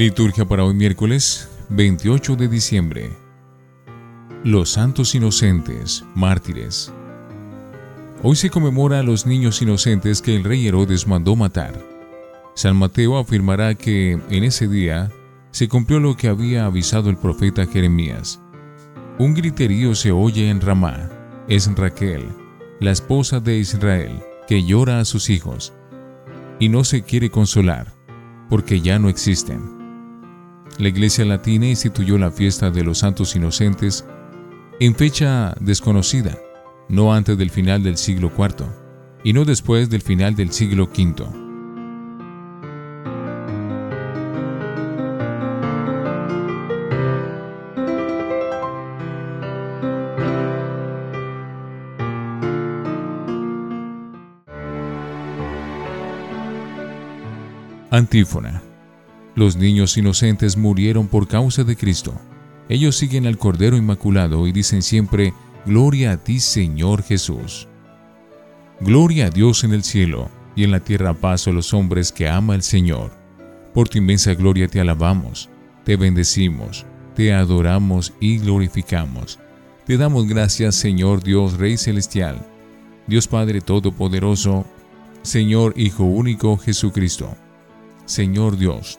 Liturgia para hoy miércoles 28 de diciembre. Los santos inocentes, mártires. Hoy se conmemora a los niños inocentes que el rey Herodes mandó matar. San Mateo afirmará que en ese día se cumplió lo que había avisado el profeta Jeremías. Un griterío se oye en Ramá. Es Raquel, la esposa de Israel, que llora a sus hijos y no se quiere consolar, porque ya no existen. La Iglesia Latina instituyó la fiesta de los santos inocentes en fecha desconocida, no antes del final del siglo IV y no después del final del siglo V. Antífona los niños inocentes murieron por causa de Cristo. Ellos siguen al Cordero Inmaculado y dicen siempre, Gloria a ti Señor Jesús. Gloria a Dios en el cielo y en la tierra paz a los hombres que ama el Señor. Por tu inmensa gloria te alabamos, te bendecimos, te adoramos y glorificamos. Te damos gracias Señor Dios Rey Celestial, Dios Padre Todopoderoso, Señor Hijo Único Jesucristo. Señor Dios,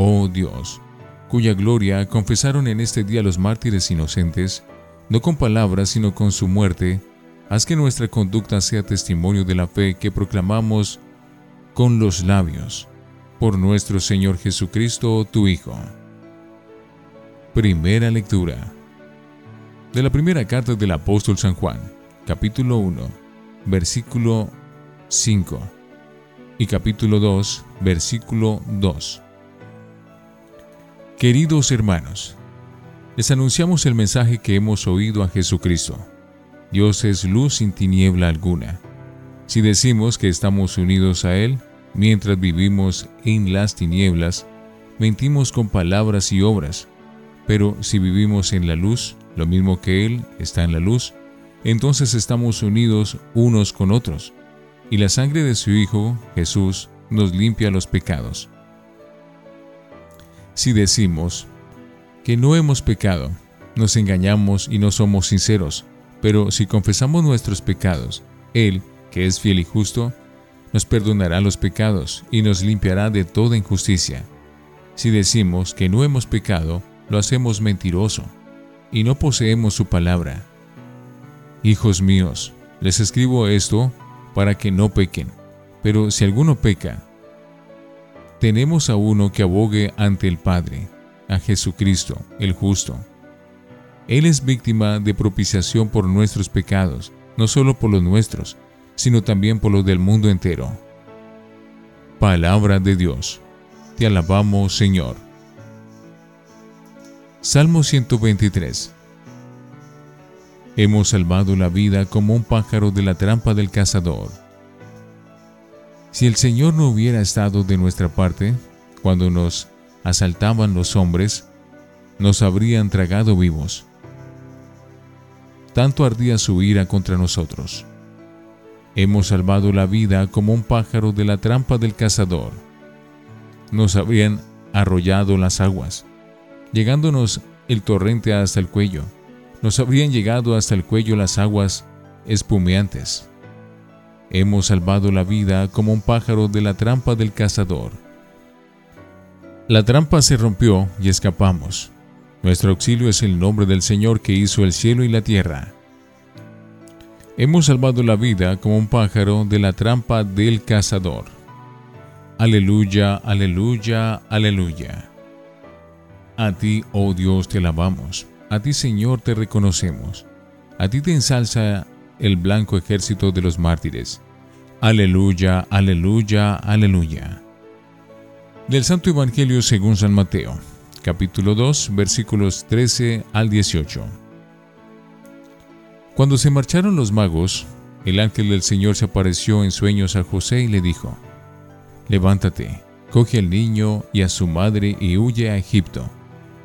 Oh Dios, cuya gloria confesaron en este día los mártires inocentes, no con palabras sino con su muerte, haz que nuestra conducta sea testimonio de la fe que proclamamos con los labios, por nuestro Señor Jesucristo, tu Hijo. Primera lectura de la primera carta del apóstol San Juan, capítulo 1, versículo 5 y capítulo 2, versículo 2. Queridos hermanos, les anunciamos el mensaje que hemos oído a Jesucristo. Dios es luz sin tiniebla alguna. Si decimos que estamos unidos a Él mientras vivimos en las tinieblas, mentimos con palabras y obras. Pero si vivimos en la luz, lo mismo que Él está en la luz, entonces estamos unidos unos con otros, y la sangre de su Hijo, Jesús, nos limpia los pecados. Si decimos que no hemos pecado, nos engañamos y no somos sinceros, pero si confesamos nuestros pecados, Él, que es fiel y justo, nos perdonará los pecados y nos limpiará de toda injusticia. Si decimos que no hemos pecado, lo hacemos mentiroso y no poseemos su palabra. Hijos míos, les escribo esto para que no pequen, pero si alguno peca, tenemos a uno que abogue ante el Padre, a Jesucristo, el justo. Él es víctima de propiciación por nuestros pecados, no solo por los nuestros, sino también por los del mundo entero. Palabra de Dios. Te alabamos, Señor. Salmo 123. Hemos salvado la vida como un pájaro de la trampa del cazador. Si el Señor no hubiera estado de nuestra parte, cuando nos asaltaban los hombres, nos habrían tragado vivos. Tanto ardía su ira contra nosotros. Hemos salvado la vida como un pájaro de la trampa del cazador. Nos habrían arrollado las aguas, llegándonos el torrente hasta el cuello. Nos habrían llegado hasta el cuello las aguas espumeantes. Hemos salvado la vida como un pájaro de la trampa del cazador. La trampa se rompió y escapamos. Nuestro auxilio es el nombre del Señor que hizo el cielo y la tierra. Hemos salvado la vida como un pájaro de la trampa del cazador. Aleluya, aleluya, aleluya. A ti, oh Dios, te alabamos. A ti, Señor, te reconocemos. A ti te ensalza el blanco ejército de los mártires. Aleluya, aleluya, aleluya. Del Santo Evangelio según San Mateo, capítulo 2, versículos 13 al 18. Cuando se marcharon los magos, el ángel del Señor se apareció en sueños a José y le dijo, Levántate, coge al niño y a su madre y huye a Egipto.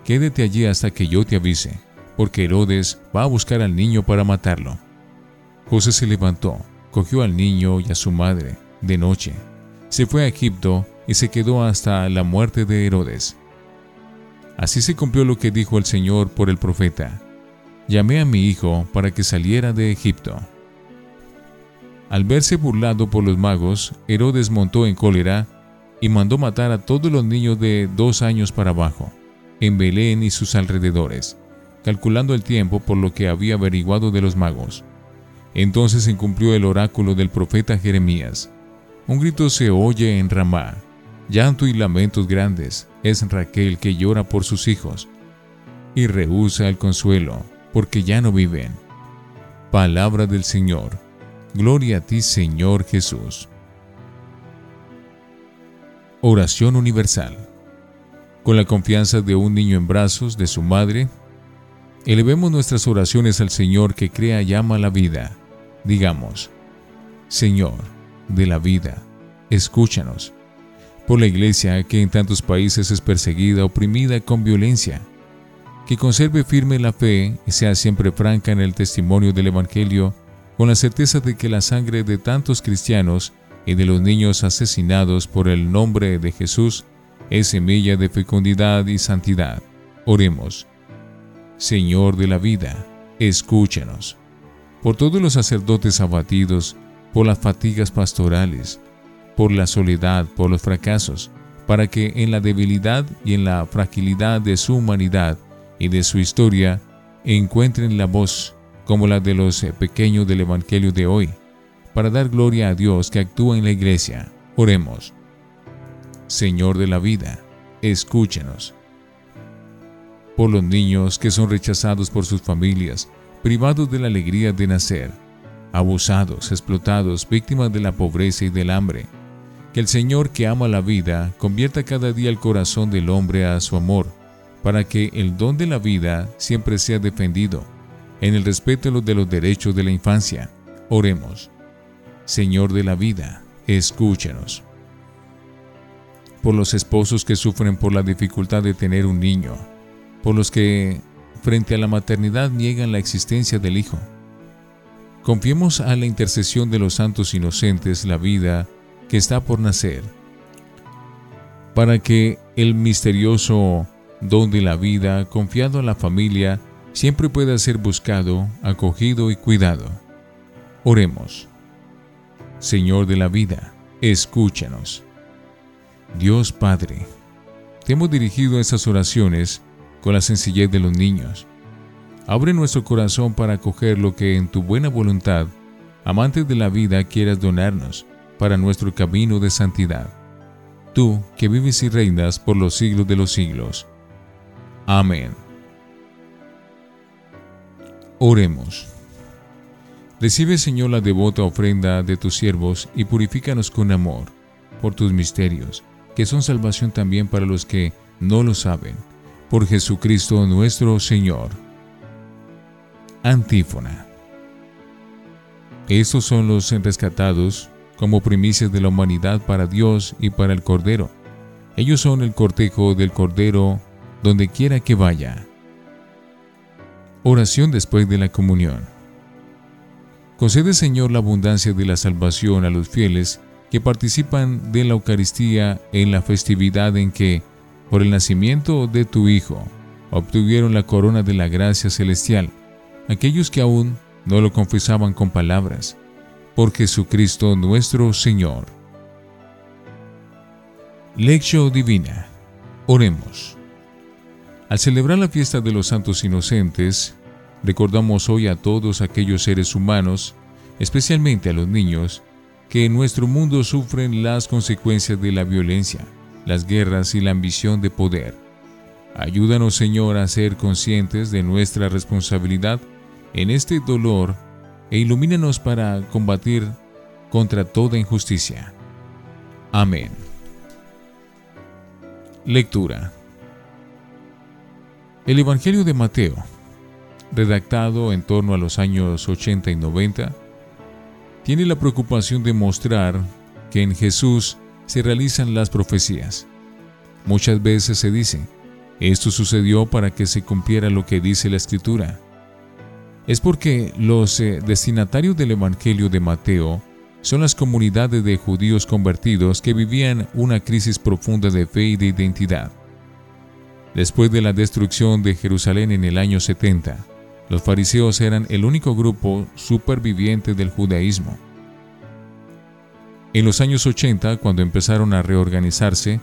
Quédate allí hasta que yo te avise, porque Herodes va a buscar al niño para matarlo. José se levantó, cogió al niño y a su madre, de noche, se fue a Egipto y se quedó hasta la muerte de Herodes. Así se cumplió lo que dijo el Señor por el profeta. Llamé a mi hijo para que saliera de Egipto. Al verse burlado por los magos, Herodes montó en cólera y mandó matar a todos los niños de dos años para abajo, en Belén y sus alrededores, calculando el tiempo por lo que había averiguado de los magos. Entonces se cumplió el oráculo del profeta Jeremías. Un grito se oye en Ramá, llanto y lamentos grandes. Es Raquel que llora por sus hijos y rehúsa el consuelo, porque ya no viven. Palabra del Señor. Gloria a ti, Señor Jesús. Oración universal. Con la confianza de un niño en brazos de su madre, elevemos nuestras oraciones al Señor que crea y ama la vida. Digamos, Señor de la vida, escúchanos por la Iglesia que en tantos países es perseguida, oprimida con violencia, que conserve firme la fe y sea siempre franca en el testimonio del Evangelio, con la certeza de que la sangre de tantos cristianos y de los niños asesinados por el nombre de Jesús es semilla de fecundidad y santidad. Oremos. Señor de la vida, escúchanos. Por todos los sacerdotes abatidos, por las fatigas pastorales, por la soledad, por los fracasos, para que en la debilidad y en la fragilidad de su humanidad y de su historia encuentren la voz como la de los pequeños del Evangelio de hoy, para dar gloria a Dios que actúa en la iglesia. Oremos. Señor de la vida, escúchenos. Por los niños que son rechazados por sus familias, privados de la alegría de nacer, abusados, explotados, víctimas de la pobreza y del hambre, que el Señor que ama la vida convierta cada día el corazón del hombre a su amor, para que el don de la vida siempre sea defendido, en el respeto de los derechos de la infancia. Oremos. Señor de la vida, escúchanos. Por los esposos que sufren por la dificultad de tener un niño, por los que frente a la maternidad niegan la existencia del hijo. Confiemos a la intercesión de los santos inocentes la vida que está por nacer, para que el misterioso don de la vida confiado a la familia siempre pueda ser buscado, acogido y cuidado. Oremos. Señor de la vida, escúchanos. Dios Padre, te hemos dirigido esas oraciones con la sencillez de los niños. Abre nuestro corazón para acoger lo que en tu buena voluntad, amantes de la vida, quieras donarnos para nuestro camino de santidad. Tú que vives y reinas por los siglos de los siglos. Amén. Oremos. Recibe, Señor, la devota ofrenda de tus siervos y purifícanos con amor por tus misterios, que son salvación también para los que no lo saben. Por Jesucristo nuestro Señor. Antífona. Estos son los rescatados como primicias de la humanidad para Dios y para el Cordero. Ellos son el cortejo del Cordero donde quiera que vaya. Oración después de la comunión. Concede Señor la abundancia de la salvación a los fieles que participan de la Eucaristía en la festividad en que, por el nacimiento de tu Hijo, obtuvieron la corona de la gracia celestial, aquellos que aún no lo confesaban con palabras, por Jesucristo nuestro Señor. Lección Divina. Oremos. Al celebrar la fiesta de los santos inocentes, recordamos hoy a todos aquellos seres humanos, especialmente a los niños, que en nuestro mundo sufren las consecuencias de la violencia, las guerras y la ambición de poder. Ayúdanos, Señor, a ser conscientes de nuestra responsabilidad en este dolor e ilumínanos para combatir contra toda injusticia. Amén. Lectura. El Evangelio de Mateo, redactado en torno a los años 80 y 90, tiene la preocupación de mostrar que en Jesús se realizan las profecías. Muchas veces se dice, esto sucedió para que se cumpliera lo que dice la Escritura. Es porque los eh, destinatarios del Evangelio de Mateo son las comunidades de judíos convertidos que vivían una crisis profunda de fe y de identidad. Después de la destrucción de Jerusalén en el año 70, los fariseos eran el único grupo superviviente del judaísmo. En los años 80, cuando empezaron a reorganizarse,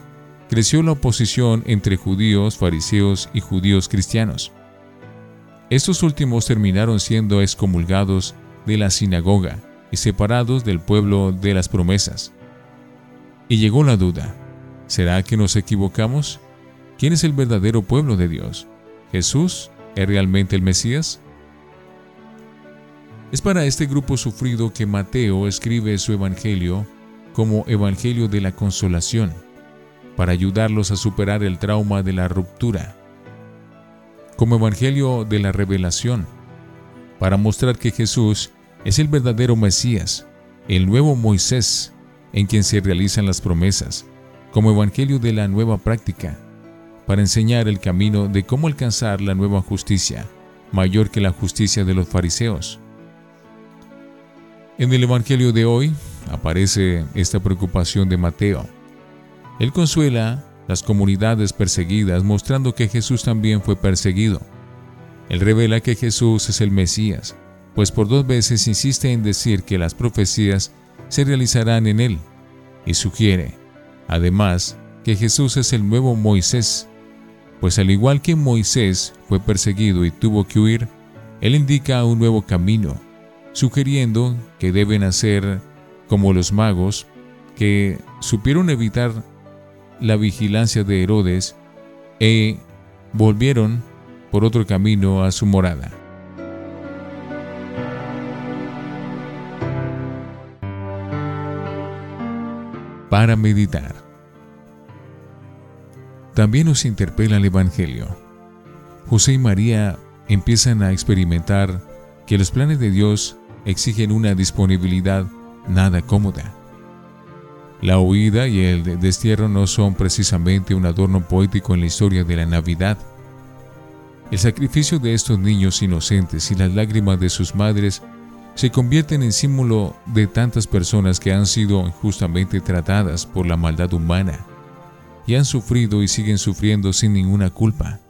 creció la oposición entre judíos, fariseos y judíos cristianos. Estos últimos terminaron siendo excomulgados de la sinagoga y separados del pueblo de las promesas. Y llegó la duda, ¿será que nos equivocamos? ¿Quién es el verdadero pueblo de Dios? ¿Jesús es realmente el Mesías? Es para este grupo sufrido que Mateo escribe su Evangelio como Evangelio de la Consolación, para ayudarlos a superar el trauma de la ruptura, como Evangelio de la Revelación, para mostrar que Jesús es el verdadero Mesías, el nuevo Moisés, en quien se realizan las promesas, como Evangelio de la nueva práctica, para enseñar el camino de cómo alcanzar la nueva justicia, mayor que la justicia de los fariseos. En el Evangelio de hoy aparece esta preocupación de Mateo. Él consuela las comunidades perseguidas mostrando que Jesús también fue perseguido. Él revela que Jesús es el Mesías, pues por dos veces insiste en decir que las profecías se realizarán en él, y sugiere, además, que Jesús es el nuevo Moisés, pues al igual que Moisés fue perseguido y tuvo que huir, él indica un nuevo camino, sugiriendo que deben hacer como los magos, que supieron evitar la vigilancia de Herodes e volvieron por otro camino a su morada. para meditar. También nos interpela el Evangelio. José y María empiezan a experimentar que los planes de Dios exigen una disponibilidad nada cómoda. La huida y el destierro no son precisamente un adorno poético en la historia de la Navidad. El sacrificio de estos niños inocentes y las lágrimas de sus madres se convierten en símbolo de tantas personas que han sido injustamente tratadas por la maldad humana y han sufrido y siguen sufriendo sin ninguna culpa.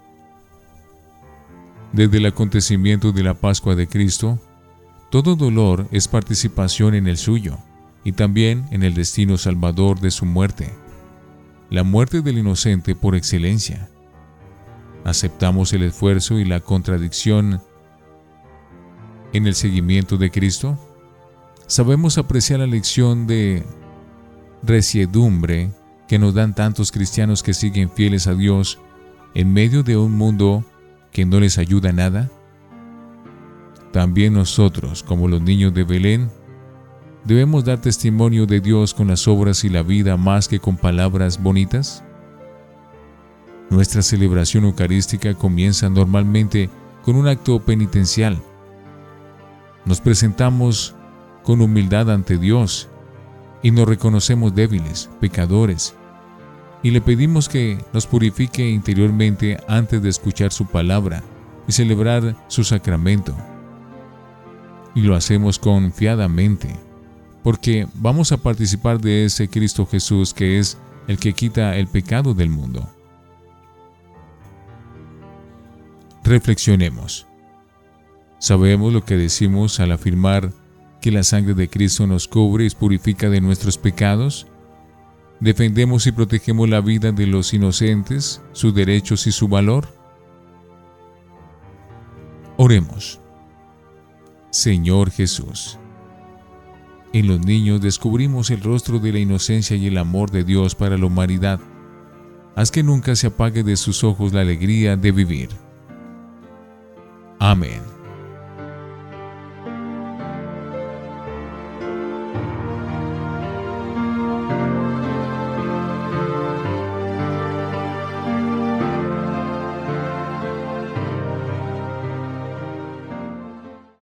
Desde el acontecimiento de la Pascua de Cristo, todo dolor es participación en el suyo y también en el destino salvador de su muerte, la muerte del inocente por excelencia. Aceptamos el esfuerzo y la contradicción en el seguimiento de Cristo? ¿Sabemos apreciar la lección de resiedumbre que nos dan tantos cristianos que siguen fieles a Dios en medio de un mundo que no les ayuda nada? También nosotros, como los niños de Belén, debemos dar testimonio de Dios con las obras y la vida más que con palabras bonitas. Nuestra celebración eucarística comienza normalmente con un acto penitencial nos presentamos con humildad ante Dios y nos reconocemos débiles, pecadores, y le pedimos que nos purifique interiormente antes de escuchar su palabra y celebrar su sacramento. Y lo hacemos confiadamente, porque vamos a participar de ese Cristo Jesús que es el que quita el pecado del mundo. Reflexionemos. Sabemos lo que decimos al afirmar que la sangre de Cristo nos cubre y purifica de nuestros pecados. Defendemos y protegemos la vida de los inocentes, sus derechos y su valor. Oremos. Señor Jesús, en los niños descubrimos el rostro de la inocencia y el amor de Dios para la humanidad. Haz que nunca se apague de sus ojos la alegría de vivir. Amén.